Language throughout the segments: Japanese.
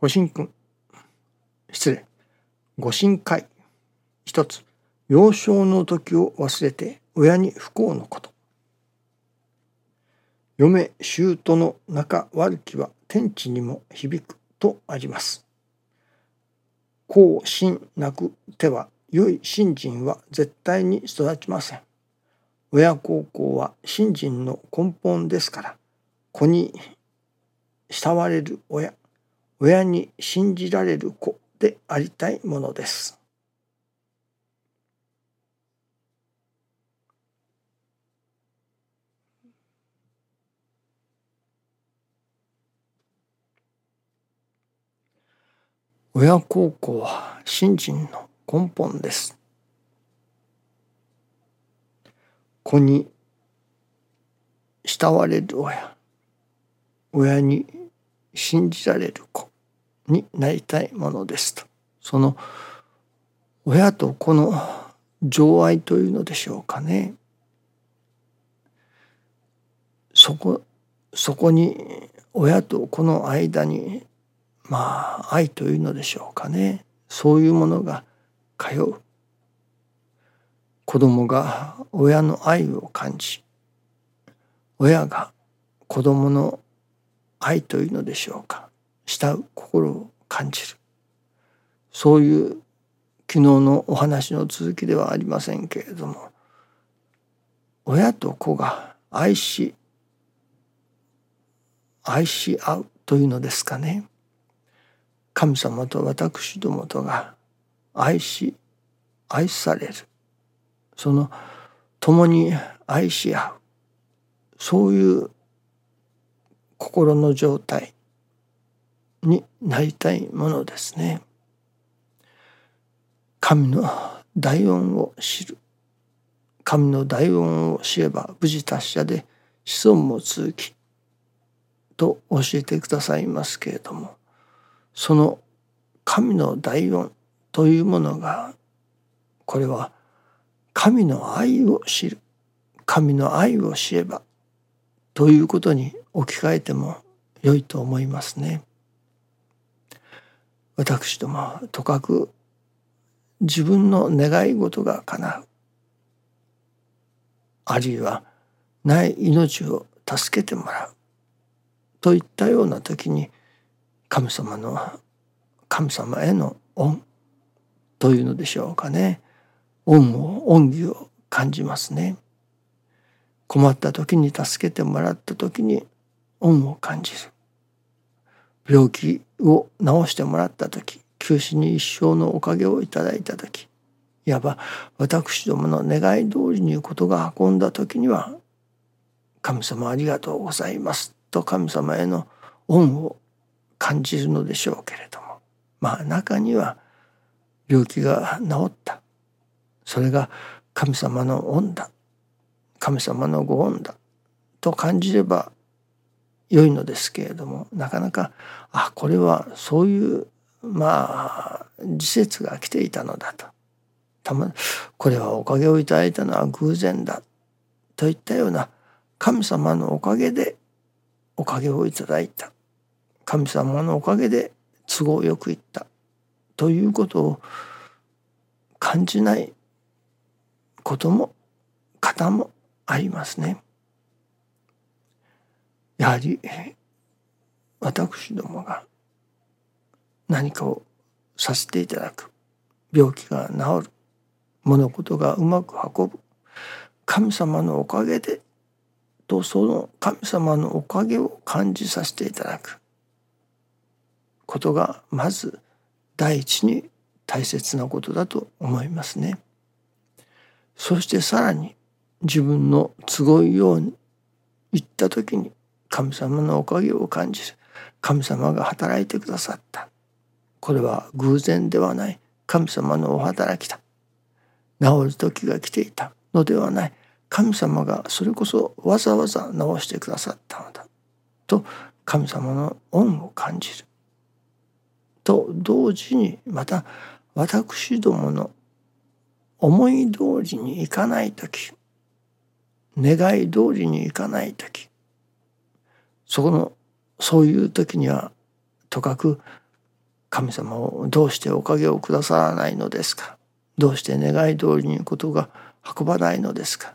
ご神君。失礼。ご神会。一つ幼少の時を忘れて親に不幸のこと。嫁姑の仲悪きは天地にも響くとあります。後心なくては良い信心は絶対に育ちません。親孝行は信心の根本ですから子に慕われる親。親に信じられる子でありたいものです。親孝行は信心の根本です。子に慕われる親親に信じられる子になりたいものですと。その親と子の情愛というのでしょうかね。そこそこに親と子の間にまあ愛というのでしょうかね。そういうものが通う。子供が親の愛を感じ親が子供の愛というのでしょうか。慕う心を感じる。そういう昨日のお話の続きではありませんけれども。親と子が愛し愛し合うというのですかね。神様と私どもとが愛し愛される。その共に愛し合う。そういう心の状態になりたいものですね。神の大恩を知る神の大恩を知れば無事達者で子孫も続きと教えてくださいますけれどもその神の大恩というものがこれは神の愛を知る神の愛を知ればということに置き換えても良いと思いますね。私どもとかく自分の願い事が叶うあるいはない命を助けてもらうといったような時に神様の神様への恩というのでしょうかね恩を恩義を感じますね。困った時に助けてもらった時に恩を感じる。病気を治してもらった時九死に一生のおかげをいただいた時いわば私どもの願い通りにことが運んだ時には神様ありがとうございますと神様への恩を感じるのでしょうけれども。まあ中には病気が治った。それが神様の恩だ。神様のご恩だ。と感じれば良いのですけれどもなかなかあこれはそういうまあ時節が来ていたのだと。たまこれはおかげをいただいたのは偶然だ。といったような神様のおかげでおかげをいただいた。神様のおかげで都合よくいった。ということを感じないことも方もありますね。やはり私どもが何かをさせていただく病気が治る物事がうまく運ぶ神様のおかげでとその神様のおかげを感じさせていただくことがまず第一に大切なことだと思いますね。そしてさらに自分の都合ように言った時に神様のおかげを感じる。神様が働いてくださった。これは偶然ではない。神様のお働きだ。治る時が来ていた。のではない。神様がそれこそわざわざ治してくださったのだ。と神様の恩を感じる。と同時にまた私どもの思い通りにいかない時願い通りにいかない時そこのそういう時にはとかく神様をどうしておかげをくださらないのですか？どうして願い通りにことが運ばないのですか？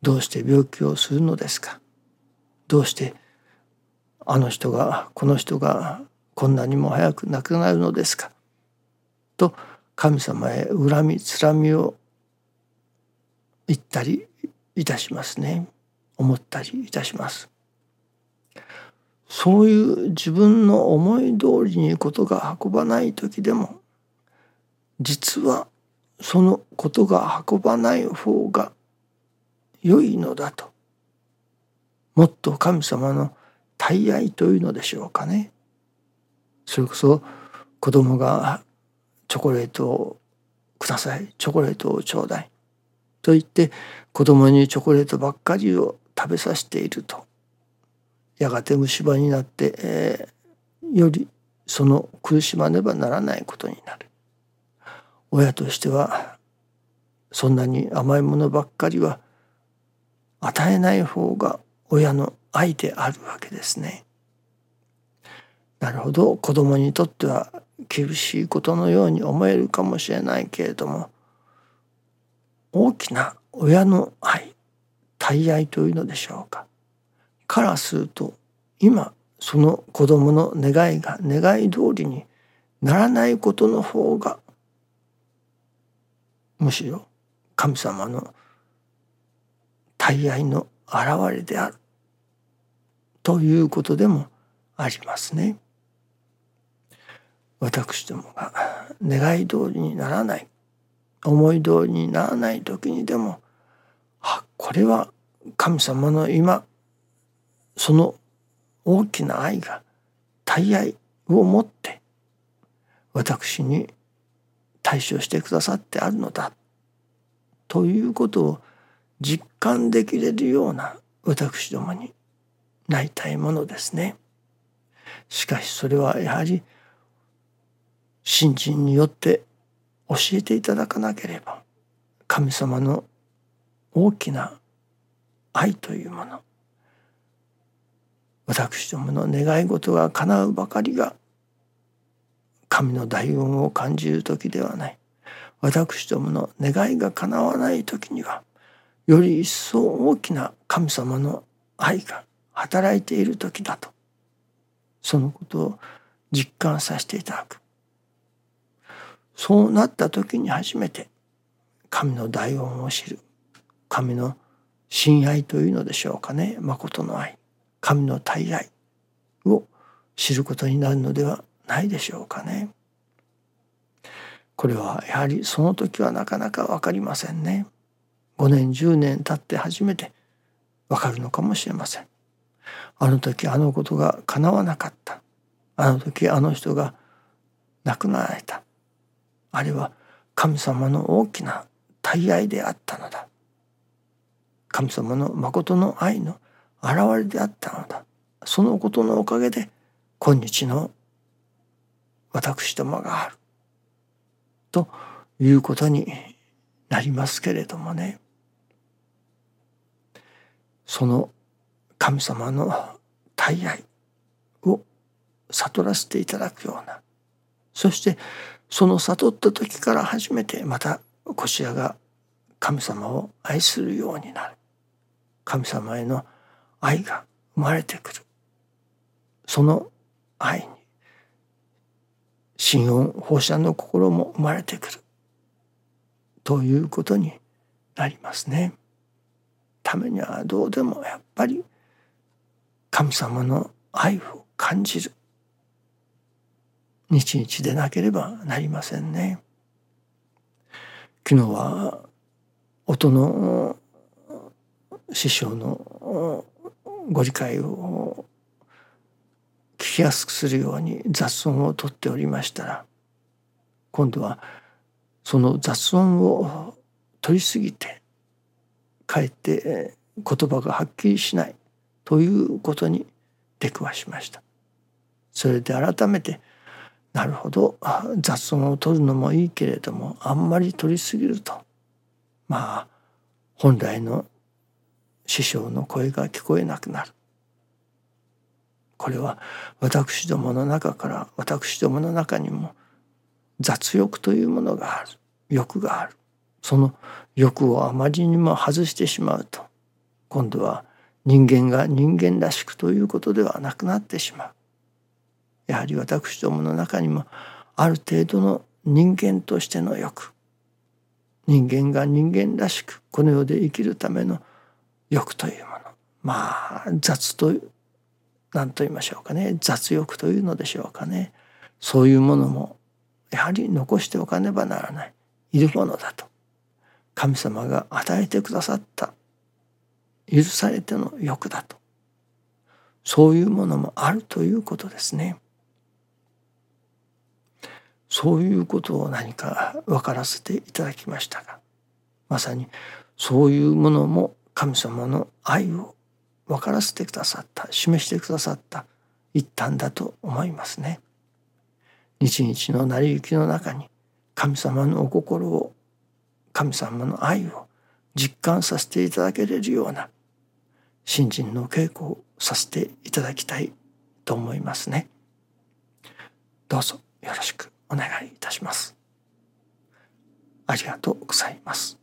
どうして病気をするのですか？どうしてあの人がこの人がこんなにも早く亡くなるのですか？と神様へ恨みつらみを言ったりいたしますね。思ったりいたします。そういう自分の思い通りにことが運ばない時でも実はそのことが運ばない方が良いのだともっと神様の大愛というのでしょうかね。それこそ子供がチョコレートをくださいチョコレートをちょうだいと言って子供にチョコレートばっかりを食べさせていると。やがて虫歯になって、えー、よりその苦しまねばならないことになる。親としてはそんなに甘いものばっかりは与えない方が親の愛であるわけですね。なるほど。子供にとっては厳しいことのように思えるかもしれないけれども大きな親の愛大愛というのでしょうか。からすると今その子供の願いが願い通りにならないことの方がむしろ神様の大愛の現れであるということでもありますね。私どもが願い通りにならない思い通りにならない時にでもあこれは神様の今その大きな愛が大愛をもって私に対処してくださってあるのだということを実感できれるような私どもになりたいものですね。しかしそれはやはり信心によって教えていただかなければ神様の大きな愛というもの私どもの願い事が叶うばかりが神の大恩を感じる時ではない。私どもの願いが叶わない時にはより一層大きな神様の愛が働いている時だとそのことを実感させていただく。そうなった時に初めて神の大恩を知る神の親愛というのでしょうかね。誠の愛。神の大愛を知ることになるのではないでしょうかね。これはやはりその時はなかなか分かりませんね。5年10年経って初めて分かるのかもしれません。あの時あのことが叶わなかった。あの時あの人が亡くなられた。あれは神様の大きな大愛であったのだ。神様の誠の愛の現れであったのだ。そのことのおかげで今日の私どもがある。ということになりますけれどもね。その神様の大愛を悟らせていただくようなそしてその悟った時から初めてまたこしらが神様を愛するようになる神様への愛が生まれてくるその愛に心音放射の心も生まれてくるということになりますね。ためにはどうでもやっぱり神様の愛を感じる日々でなければなりませんね。昨日は音の師匠のご理解を聞きやすくするように雑音をとっておりましたら今度はその雑音を取りすぎてかえって言葉がはっきりしないということに出くわしました。それで改めてなるほど雑音を取るのもいいけれどもあんまり取りすぎるとまあ本来の師匠の声が聞こえなくなる。これは私どもの中から私どもの中にも雑欲というものがある。欲がある。その欲をあまりにも外してしまうと今度は人間が人間らしくということではなくなってしまう。やはり私どもの中にもある程度の人間としての欲。人間が人間らしくこの世で生きるための欲というもの。まあ雑と何と言いましょうかね。雑欲というのでしょうかね。そういうものもやはり残しておかねばならない。いるものだと。神様が与えてくださった。許されての欲だと。そういうものもあるということですね。そういうことを何か分からせていただきましたがまさにそういうものも神様の愛を分からせてくださった示してくださった一端だと思いますね。日々の成り行きの中に神様のお心を神様の愛を実感させていただけれるような信心の稽古をさせていただきたいと思いますね。どうぞよろしくお願いいたします。ありがとうございます。